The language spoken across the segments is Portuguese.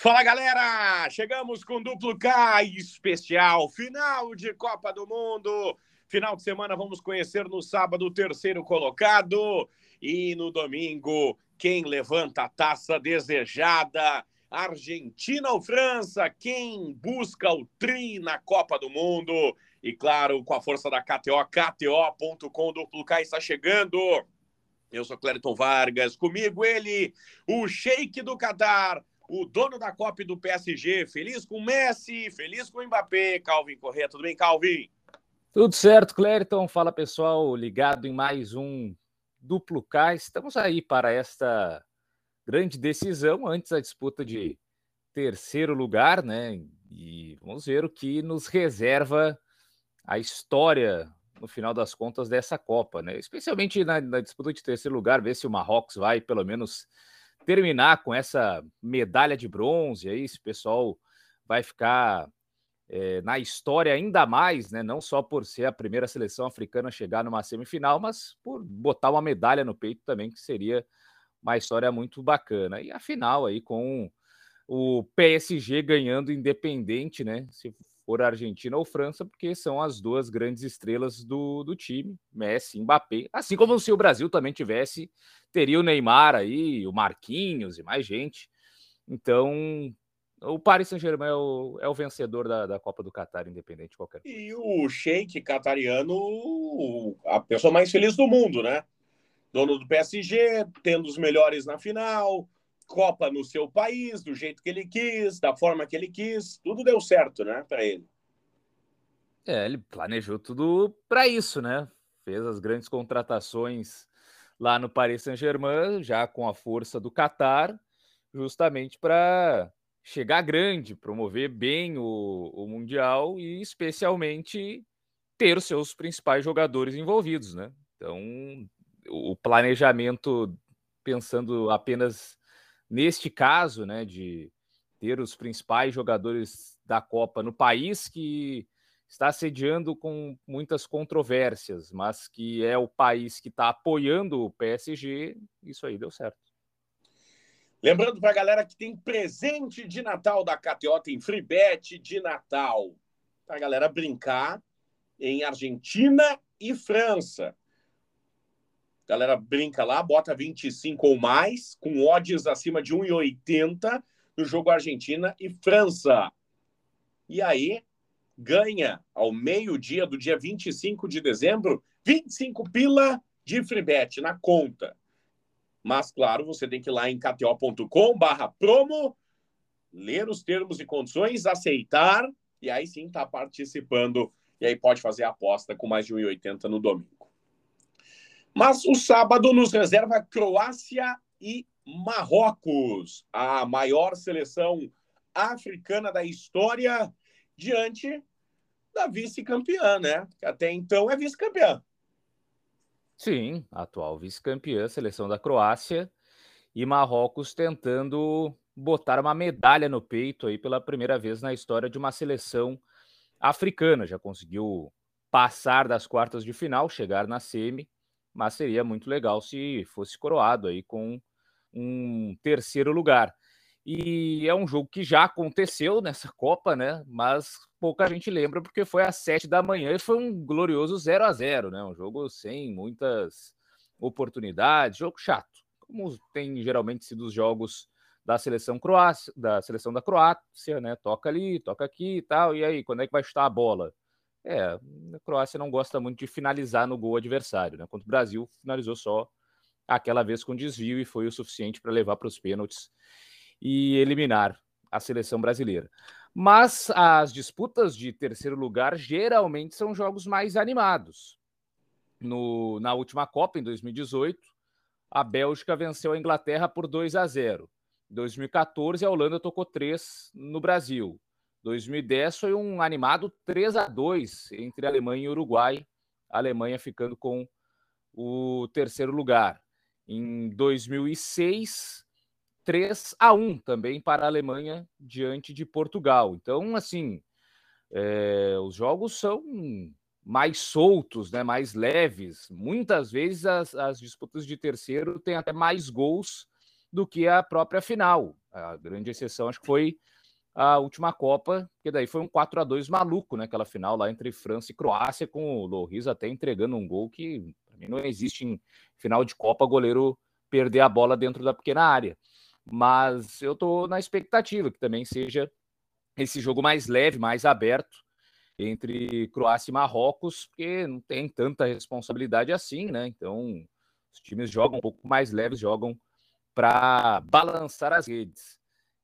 Fala galera! Chegamos com duplo K especial, final de Copa do Mundo. Final de semana vamos conhecer no sábado o terceiro colocado e no domingo quem levanta a taça desejada. Argentina ou França? Quem busca o tri na Copa do Mundo? E claro, com a força da KTO, KTO.com duplo K está chegando. Eu sou Clériton Vargas, comigo ele, o Sheik do Qatar, o dono da Copa do PSG, feliz com o Messi, feliz com o Mbappé, Calvin Correia. Tudo bem, Calvin? Tudo certo, Clériton. Fala pessoal, ligado em mais um duplo K. Estamos aí para esta grande decisão antes da disputa de terceiro lugar, né? E vamos ver o que nos reserva a história no final das contas dessa Copa, né? Especialmente na, na disputa de terceiro lugar, ver se o Marrocos vai pelo menos terminar com essa medalha de bronze aí, esse pessoal vai ficar é, na história ainda mais, né? Não só por ser a primeira seleção africana a chegar numa semifinal, mas por botar uma medalha no peito também, que seria uma história muito bacana. E a final aí com o PSG ganhando independente, né? Se for Argentina ou França, porque são as duas grandes estrelas do, do time, Messi, Mbappé. Assim como se o Brasil também tivesse, teria o Neymar aí, o Marquinhos e mais gente. Então, o Paris Saint-Germain é o, é o vencedor da, da Copa do Catar, independente de qualquer coisa. E o Sheik catariano, a pessoa mais feliz do mundo, né? Dono do PSG, tendo os melhores na final, Copa no seu país, do jeito que ele quis, da forma que ele quis, tudo deu certo, né, para ele. É, ele planejou tudo para isso, né? Fez as grandes contratações lá no Paris Saint-Germain, já com a força do Qatar, justamente para chegar grande, promover bem o, o Mundial e especialmente ter os seus principais jogadores envolvidos, né? Então, o planejamento pensando apenas neste caso, né, de ter os principais jogadores da Copa no país que está sediando com muitas controvérsias, mas que é o país que está apoiando o PSG, isso aí deu certo. Lembrando para a galera que tem presente de Natal da KTO, tem free bet de Natal. Para a galera brincar em Argentina e França. Galera brinca lá, bota 25 ou mais, com odds acima de 1,80 no jogo Argentina e França. E aí, ganha ao meio-dia do dia 25 de dezembro 25 pila de free bet na conta. Mas, claro, você tem que ir lá em kto.com barra promo, ler os termos e condições, aceitar, e aí sim tá participando. E aí pode fazer a aposta com mais de 1,80 no domingo. Mas o sábado nos reserva Croácia e Marrocos, a maior seleção africana da história, diante da vice-campeã, né? Que até então é vice-campeã. Sim, atual vice-campeã, seleção da Croácia e Marrocos tentando botar uma medalha no peito aí pela primeira vez na história de uma seleção africana. Já conseguiu passar das quartas de final, chegar na semi mas seria muito legal se fosse coroado aí com um terceiro lugar. E é um jogo que já aconteceu nessa Copa, né? Mas pouca gente lembra porque foi às sete da manhã e foi um glorioso 0 a 0 né? Um jogo sem muitas oportunidades, jogo chato, como tem geralmente sido os jogos da seleção Croácia, da seleção da Croácia, né? Toca ali, toca aqui e tal. E aí, quando é que vai chutar a bola? É, a Croácia não gosta muito de finalizar no gol adversário, né? Quanto o Brasil finalizou só aquela vez com desvio e foi o suficiente para levar para os pênaltis e eliminar a seleção brasileira. Mas as disputas de terceiro lugar geralmente são jogos mais animados. No, na última Copa, em 2018, a Bélgica venceu a Inglaterra por 2 a 0. Em 2014, a Holanda tocou 3 no Brasil. 2010 foi um animado 3 a 2 entre Alemanha e Uruguai, a Alemanha ficando com o terceiro lugar. Em 2006, 3 a 1 também para a Alemanha diante de Portugal. Então, assim, é, os jogos são mais soltos, né, mais leves. Muitas vezes as, as disputas de terceiro têm até mais gols do que a própria final. A grande exceção acho que foi a última Copa, que daí foi um 4 a 2 maluco, né? Aquela final lá entre França e Croácia, com o Loris até entregando um gol que não existe em final de Copa goleiro perder a bola dentro da pequena área. Mas eu tô na expectativa que também seja esse jogo mais leve, mais aberto entre Croácia e Marrocos, porque não tem tanta responsabilidade assim, né? Então, os times jogam um pouco mais leves, jogam para balançar as redes.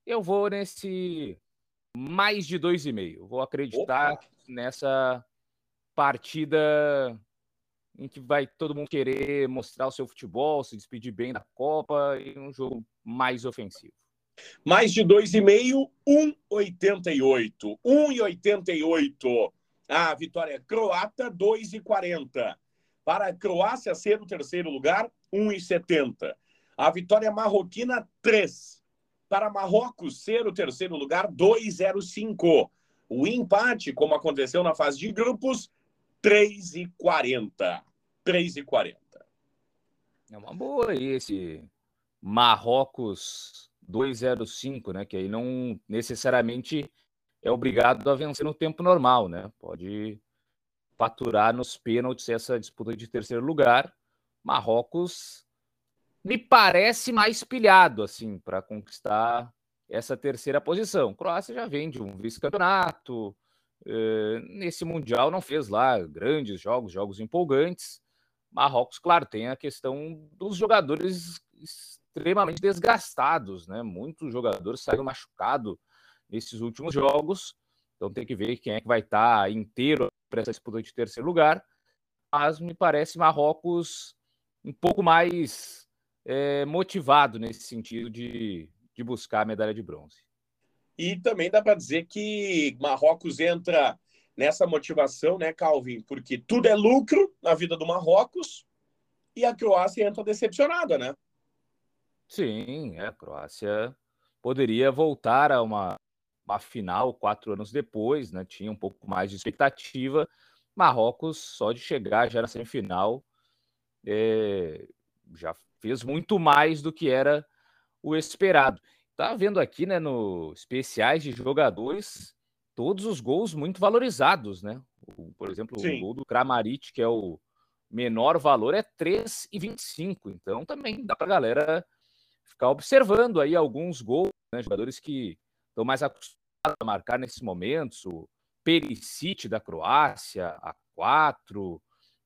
Eu vou nesse mais de dois e meio. Vou acreditar Opa. nessa partida em que vai todo mundo querer mostrar o seu futebol, se despedir bem da Copa e um jogo mais ofensivo. Mais de 2,5, 1,88. 1,88. A vitória croata, 2,40. Para a Croácia ser o terceiro lugar, 1,70. A vitória marroquina, 3. Para Marrocos ser o terceiro lugar, 2,05. O empate, como aconteceu na fase de grupos, 3,40. 3,40. É uma boa aí esse Marrocos 2,05, né? Que aí não necessariamente é obrigado a vencer no tempo normal, né? Pode faturar nos pênaltis essa disputa de terceiro lugar. Marrocos me parece mais pilhado assim para conquistar essa terceira posição. Croácia já vem de um vice-campeonato, eh, nesse mundial não fez lá grandes jogos, jogos empolgantes. Marrocos, claro, tem a questão dos jogadores extremamente desgastados, né? Muitos jogadores saíram machucados nesses últimos jogos, então tem que ver quem é que vai estar tá inteiro para essa disputa de terceiro lugar. Mas me parece Marrocos um pouco mais é, motivado nesse sentido de, de buscar a medalha de bronze. E também dá para dizer que Marrocos entra nessa motivação, né, Calvin? Porque tudo é lucro na vida do Marrocos e a Croácia entra decepcionada, né? Sim, a Croácia poderia voltar a uma, uma final quatro anos depois, né? Tinha um pouco mais de expectativa. Marrocos, só de chegar já na semifinal, é, já fez muito mais do que era o esperado. Tá vendo aqui, né, no especiais de jogadores, todos os gols muito valorizados, né? O, por exemplo, Sim. o gol do Kramaric, que é o menor valor, é 3,25. Então também dá para galera ficar observando aí alguns gols, né? Jogadores que estão mais acostumados a marcar nesses momentos. O Perisic da Croácia, a 4,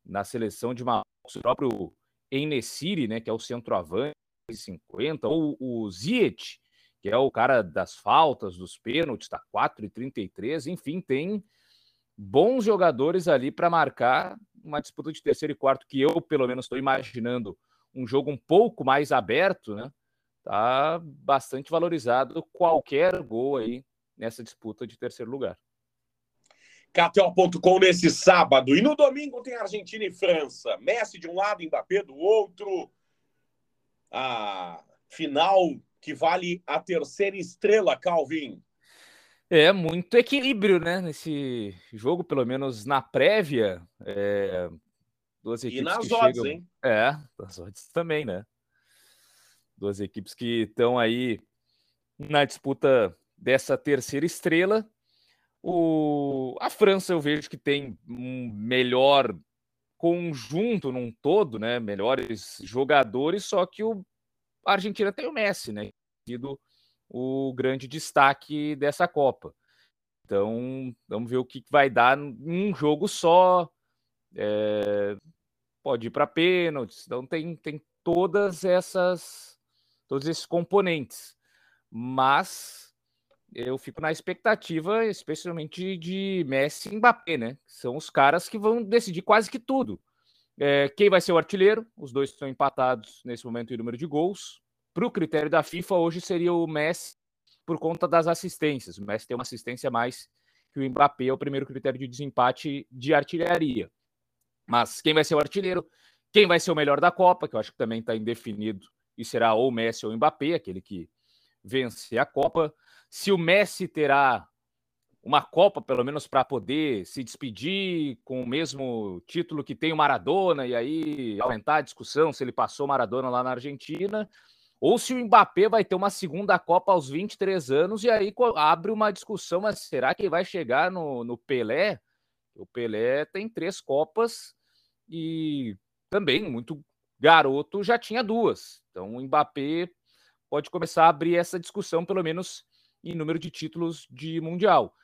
na seleção de Marrocos, o próprio Enesiri, né, que é o centroavante, 50, ou o Ziyech, que é o cara das faltas, dos pênaltis, tá 4 e 33, enfim, tem bons jogadores ali para marcar uma disputa de terceiro e quarto que eu, pelo menos, estou imaginando um jogo um pouco mais aberto, né? Tá bastante valorizado qualquer gol aí nessa disputa de terceiro lugar. KTO.com nesse sábado. E no domingo tem Argentina e França. Messi de um lado, Mbappé do outro. A final que vale a terceira estrela, Calvin. É muito equilíbrio, né? Nesse jogo, pelo menos na prévia. É... Duas equipes e nas odds, chegam... hein? É, nas odds também, né? Duas equipes que estão aí na disputa dessa terceira estrela. O... A França eu vejo que tem um melhor conjunto num todo, né? Melhores jogadores, só que o a Argentina tem o Messi, né? Sido o grande destaque dessa Copa. Então, vamos ver o que vai dar num jogo só. É, pode ir para pênaltis. Então, tem, tem todas essas, todos esses componentes. Mas eu fico na expectativa, especialmente de Messi e Mbappé, né? São os caras que vão decidir quase que tudo. É, quem vai ser o artilheiro? Os dois estão empatados nesse momento em número de gols. Para o critério da FIFA, hoje seria o Messi por conta das assistências. O Messi tem uma assistência mais que o Mbappé, é o primeiro critério de desempate de artilharia. Mas quem vai ser o artilheiro? Quem vai ser o melhor da Copa, que eu acho que também está indefinido, e será ou Messi ou Mbappé, aquele que vencer a Copa. Se o Messi terá uma Copa, pelo menos, para poder se despedir com o mesmo título que tem o Maradona, e aí aumentar a discussão se ele passou Maradona lá na Argentina, ou se o Mbappé vai ter uma segunda Copa aos 23 anos e aí abre uma discussão, mas será que vai chegar no, no Pelé? O Pelé tem três Copas e também muito garoto já tinha duas. Então o Mbappé pode começar a abrir essa discussão, pelo menos em número de títulos de Mundial.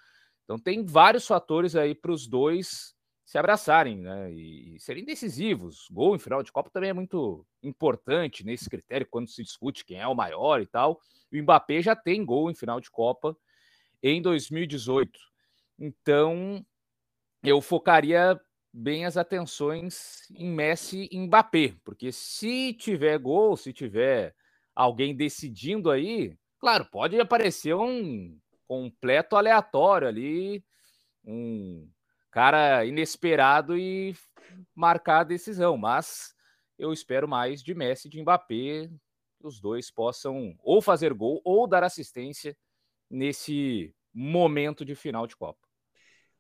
Então tem vários fatores aí para os dois se abraçarem né, e, serem decisivos. Gol em final de Copa também é muito importante nesse critério quando se discute quem é o maior e tal. O Mbappé já tem gol em final de Copa em 2018. Então eu focaria bem as atenções em Messi e Mbappé, porque se tiver gol, se tiver alguém decidindo aí, claro, pode aparecer um completo aleatório ali, um cara inesperado e marcar a decisão, mas eu espero mais de Messi e de Mbappé, que os dois possam ou fazer gol ou dar assistência nesse momento de final de Copa.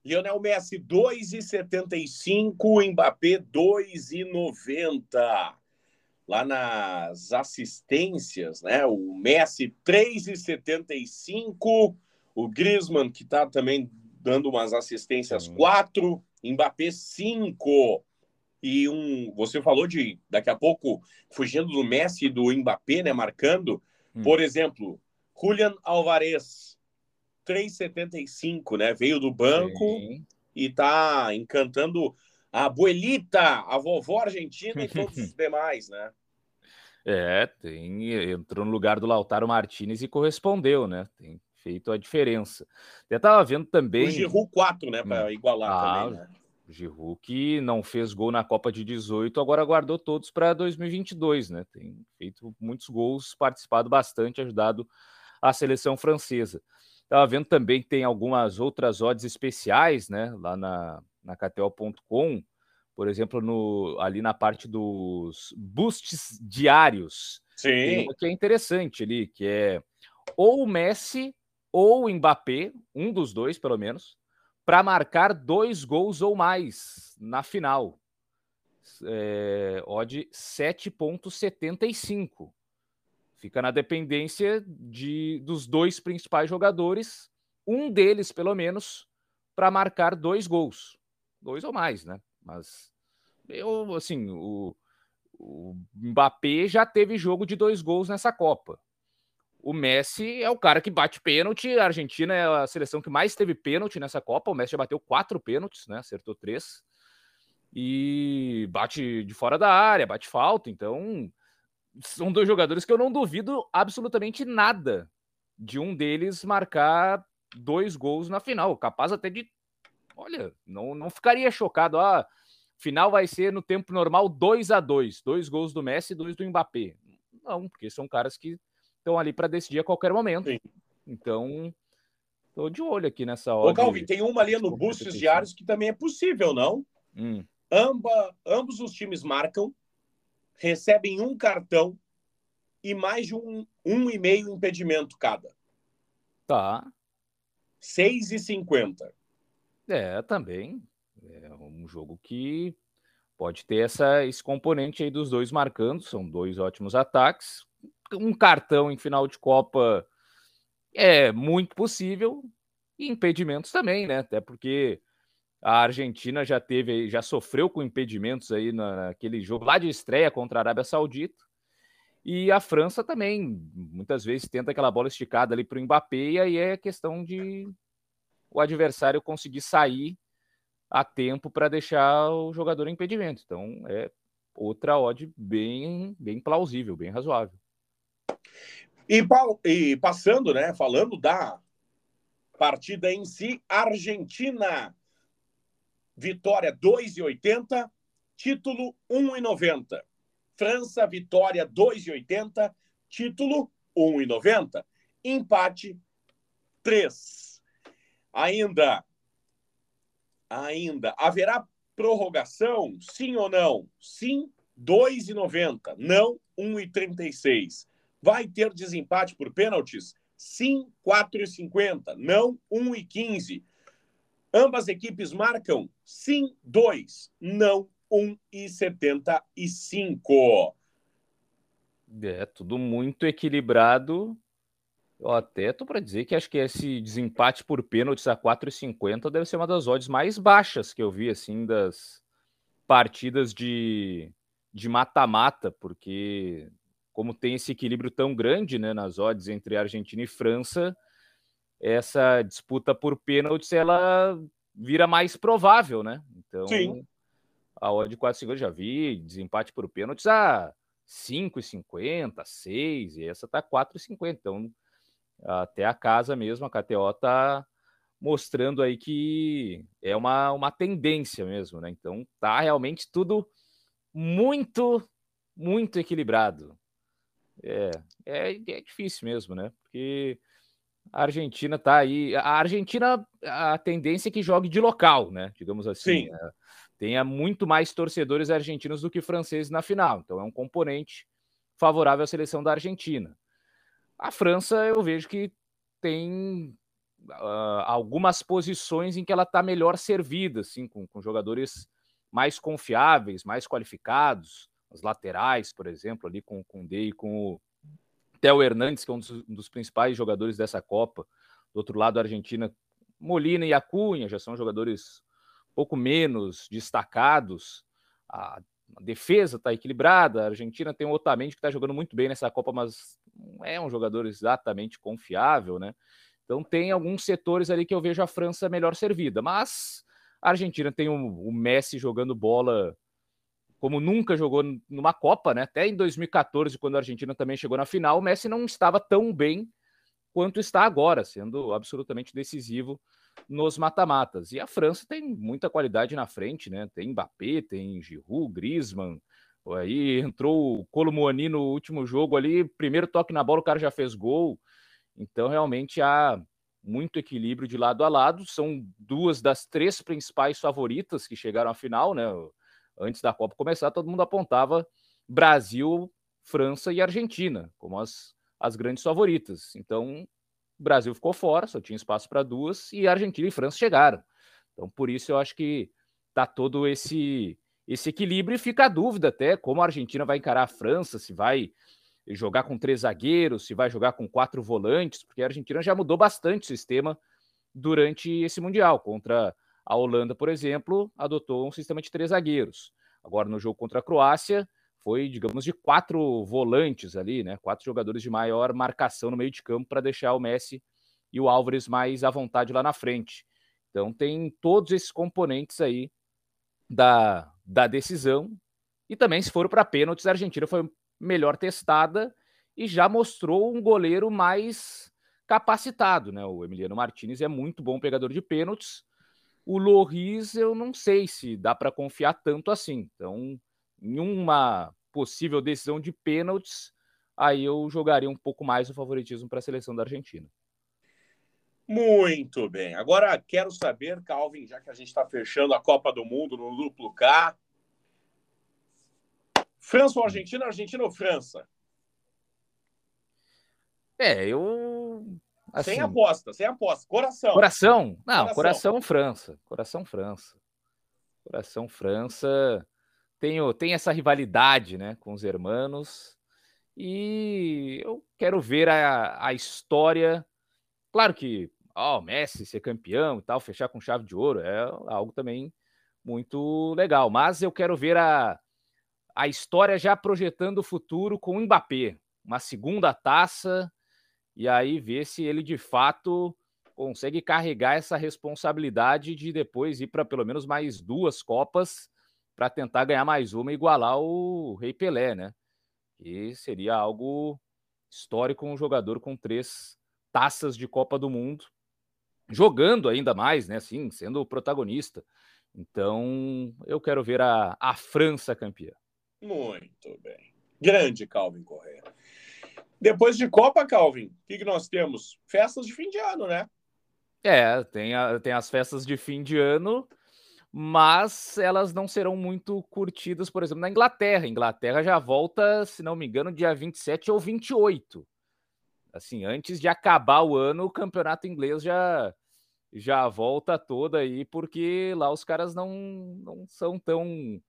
Lionel Messi 2,75, Mbappé 2,90. Lá nas assistências, né? O Messi 3,75, o Griezmann que está também dando umas assistências 4, Mbappé 5. E um, você falou de daqui a pouco fugindo do Messi e do Mbappé, né, marcando. Hum. Por exemplo, Julian Alvarez 3,75, né? Veio do banco Sim. e tá encantando a abuelita, a vovó argentina e todos os demais, né? É, tem, entrou no lugar do Lautaro Martinez e correspondeu, né? Tem feito a diferença. Eu tava vendo também. O Giroud 4, né? Para hum. igualar ah, também, né? O Giroud que não fez gol na Copa de 18, agora guardou todos para 2022, né? Tem feito muitos gols, participado bastante, ajudado a seleção francesa. Estava vendo também que tem algumas outras odds especiais, né? Lá na, na KTO.com, por exemplo, no, ali na parte dos boosts diários. Sim. Tem uma que é interessante ali, que é ou o Messi ou o Mbappé, um dos dois, pelo menos, para marcar dois gols ou mais na final. É, odd 7,75 fica na dependência de dos dois principais jogadores, um deles, pelo menos, para marcar dois gols. Dois ou mais, né? Mas eu, assim, o, o Mbappé já teve jogo de dois gols nessa Copa. O Messi é o cara que bate pênalti. A Argentina é a seleção que mais teve pênalti nessa Copa. O Messi já bateu quatro pênaltis, né? Acertou três. E bate de fora da área, bate falta. Então, são dois jogadores que eu não duvido absolutamente nada de um deles marcar dois gols na final, capaz até de. Olha, não, não ficaria chocado. Ah, final vai ser no tempo normal 2 a 2 dois gols do Messi e dois do Mbappé. Não, porque são caras que estão ali para decidir a qualquer momento. Sim. Então, tô de olho aqui nessa hora. Ô, Calvin, tem uma ali no Bustos Diários que também é possível, não? Hum. Amba, ambos os times marcam recebem um cartão e mais de um, um e meio impedimento cada. Tá. 6,50. É, também. É um jogo que pode ter essa, esse componente aí dos dois marcando. São dois ótimos ataques. Um cartão em final de Copa é muito possível. E impedimentos também, né? Até porque a Argentina já teve, já sofreu com impedimentos aí naquele jogo lá de estreia contra a Arábia Saudita. E a França também, muitas vezes, tenta aquela bola esticada ali para o Mbappé, e aí é questão de o adversário conseguir sair a tempo para deixar o jogador em impedimento. Então, é outra odd bem, bem plausível, bem razoável. E, e passando, né, falando da partida em si, Argentina Vitória 2,80, título 1,90. França, vitória 2,80, título 1,90. Empate 3. Ainda ainda haverá prorrogação? Sim ou não? Sim, 2,90. Não, 1,36. Vai ter desempate por pênaltis? Sim, 4,50. Não, 1,15. Ambas equipes marcam sim 2, não 1,75. É, tudo muito equilibrado. Eu até tô para dizer que acho que esse desempate por pênaltis a 4,50 deve ser uma das odds mais baixas que eu vi, assim, das partidas de de mata-mata, porque como tem esse equilíbrio tão grande né, nas odds entre Argentina e França, essa disputa por pênaltis ela vira mais provável, né? Então, Sim. a odd 4,50 já vi, desempate por pênaltis a 5,50, 6, e essa tá 4,50. Então, até a casa mesmo, a KTO tá mostrando aí que é uma, uma tendência mesmo, né? Então, tá realmente tudo muito, muito equilibrado. É, é, é difícil mesmo, né? Porque a Argentina tá aí. A Argentina, a tendência é que jogue de local, né? Digamos assim. Sim. Né? Tenha muito mais torcedores argentinos do que franceses na final. Então é um componente favorável à seleção da Argentina. A França, eu vejo que tem uh, algumas posições em que ela está melhor servida, assim, com, com jogadores mais confiáveis, mais qualificados, as laterais, por exemplo, ali com, com o Day e com o Theo Hernandes, que é um dos, um dos, principais jogadores dessa Copa. Do outro lado, a Argentina, Molina e Acunha já são jogadores um pouco menos destacados. A, a defesa está equilibrada. A Argentina tem o Otamendi que está jogando muito bem nessa Copa, mas não é um jogador exatamente confiável, né? Então tem alguns setores ali que eu vejo a França melhor servida, mas a Argentina tem o, o Messi jogando bola como nunca jogou numa Copa, né? Até em 2014, quando a Argentina também chegou na final, o Messi não estava tão bem quanto está agora, sendo absolutamente decisivo nos mata-matas. E a França tem muita qualidade na frente, né? Tem Mbappé, tem Giroud, Griezmann. Aí entrou o Colomoni no último jogo ali, primeiro toque na bola, o cara já fez gol. Então realmente há muito equilíbrio de lado a lado. São duas das três principais favoritas que chegaram à final, né? Antes da Copa começar, todo mundo apontava Brasil, França e Argentina como as, as grandes favoritas. Então, o Brasil ficou fora, só tinha espaço para duas, e Argentina e França chegaram. Então, por isso eu acho que tá todo esse esse equilíbrio e fica a dúvida até como a Argentina vai encarar a França, se vai jogar com três zagueiros, se vai jogar com quatro volantes, porque a Argentina já mudou bastante o sistema durante esse Mundial. Contra a Holanda, por exemplo, adotou um sistema de três zagueiros. Agora, no jogo contra a Croácia, foi, digamos, de quatro volantes ali, né? Quatro jogadores de maior marcação no meio de campo para deixar o Messi e o Álvares mais à vontade lá na frente. Então, tem todos esses componentes aí da, da decisão. E também, se for para pênaltis, a Argentina foi melhor testada e já mostrou um goleiro mais capacitado, né? O Emiliano Martinez é muito bom pegador de pênaltis. O Loris, eu não sei se dá para confiar tanto assim. Então, em uma possível decisão de pênaltis, aí eu jogaria um pouco mais o favoritismo para a seleção da Argentina. Muito bem. Agora quero saber, Calvin, já que a gente está fechando a Copa do Mundo no duplo K, França ou Argentina? Argentina ou França? É, eu. Assim, sem aposta, sem aposta. Coração. Coração? Não, coração. coração França. Coração França. Coração França. Tem, tem essa rivalidade né, com os hermanos. E eu quero ver a, a história. Claro que ó, Messi ser campeão e tal, fechar com chave de ouro é algo também muito legal. Mas eu quero ver a, a história já projetando o futuro com o Mbappé, uma segunda taça, e aí ver se ele de fato consegue carregar essa responsabilidade de depois ir para pelo menos mais duas Copas para tentar ganhar mais uma e igualar o Rei Pelé, né? Que seria algo histórico um jogador com três taças de Copa do Mundo, jogando ainda mais, né? Assim, sendo o protagonista. Então, eu quero ver a, a França campeã. Muito bem. Grande Calvin Correia. Depois de Copa, Calvin, o que, que nós temos? Festas de fim de ano, né? É, tem, a, tem as festas de fim de ano, mas elas não serão muito curtidas, por exemplo, na Inglaterra. A Inglaterra já volta, se não me engano, dia 27 ou 28. Assim, antes de acabar o ano, o campeonato inglês já já volta toda aí, porque lá os caras não, não são tão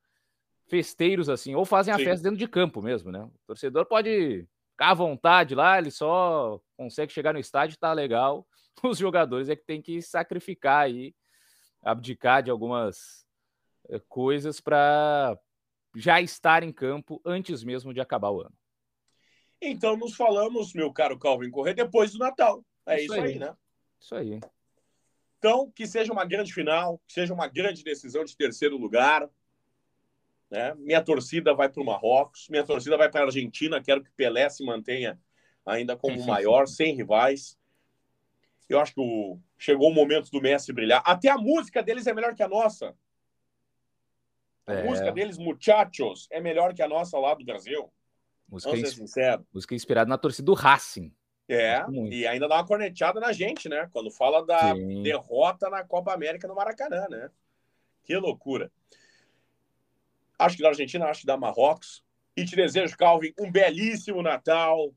festeiros assim, ou fazem a Sim. festa dentro de campo mesmo, né? O torcedor pode ficar à vontade lá, ele só consegue chegar no estádio, tá legal. Os jogadores é que tem que sacrificar aí, abdicar de algumas eh, coisas para já estar em campo antes mesmo de acabar o ano. Então nos falamos, meu caro Calvin Corrêa, depois do Natal. É isso, isso aí. aí, né? Isso aí. Então, que seja uma grande final, que seja uma grande decisão de terceiro lugar. Né? Minha torcida vai para o Marrocos, minha torcida vai para a Argentina. Quero que Pelé se mantenha ainda como o maior, sem rivais. Eu acho que o... chegou o momento do Messi brilhar. Até a música deles é melhor que a nossa. A é. música deles, Muchachos, é melhor que a nossa lá do Brasil. Música, Vamos ser sincero. música inspirada na torcida do Racing. É, e ainda dá uma corneteada na gente, né? Quando fala da Sim. derrota na Copa América no Maracanã, né? Que loucura. Acho que da Argentina, acho que da Marrocos. E te desejo, Calvin, um belíssimo Natal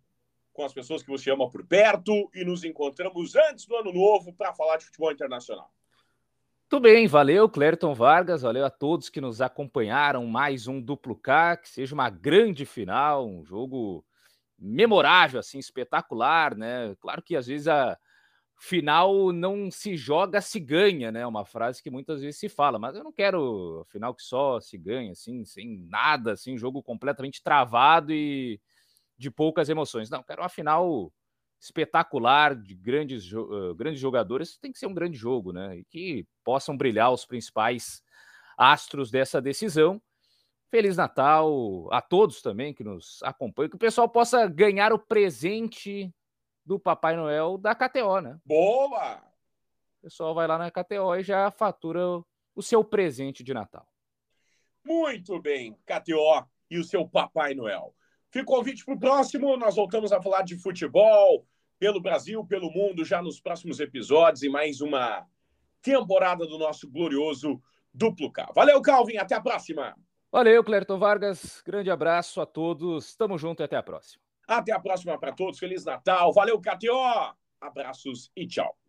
com as pessoas que você ama por perto e nos encontramos antes do ano novo para falar de futebol internacional. Tudo bem, valeu, Clériton Vargas, valeu a todos que nos acompanharam. Mais um duplo K, que seja uma grande final, um jogo memorável, assim, espetacular, né? Claro que às vezes a final não se joga, se ganha, né? Uma frase que muitas vezes se fala, mas eu não quero final que só se ganha, assim, sem nada, assim, jogo completamente travado e de poucas emoções. Não, quero uma final espetacular de grandes, uh, grandes jogadores. Tem que ser um grande jogo, né? E que possam brilhar os principais astros dessa decisão. Feliz Natal a todos também que nos acompanham, que o pessoal possa ganhar o presente do Papai Noel da KTO, né? Boa! O pessoal vai lá na KTO e já fatura o seu presente de Natal. Muito bem, KTO e o seu Papai Noel. Fica o convite para o próximo. Nós voltamos a falar de futebol pelo Brasil, pelo mundo, já nos próximos episódios e mais uma temporada do nosso glorioso Duplo K. Valeu, Calvin. Até a próxima. Valeu, Clerton Vargas. Grande abraço a todos. Tamo junto e até a próxima. Até a próxima para todos. Feliz Natal. Valeu, KTO. Abraços e tchau.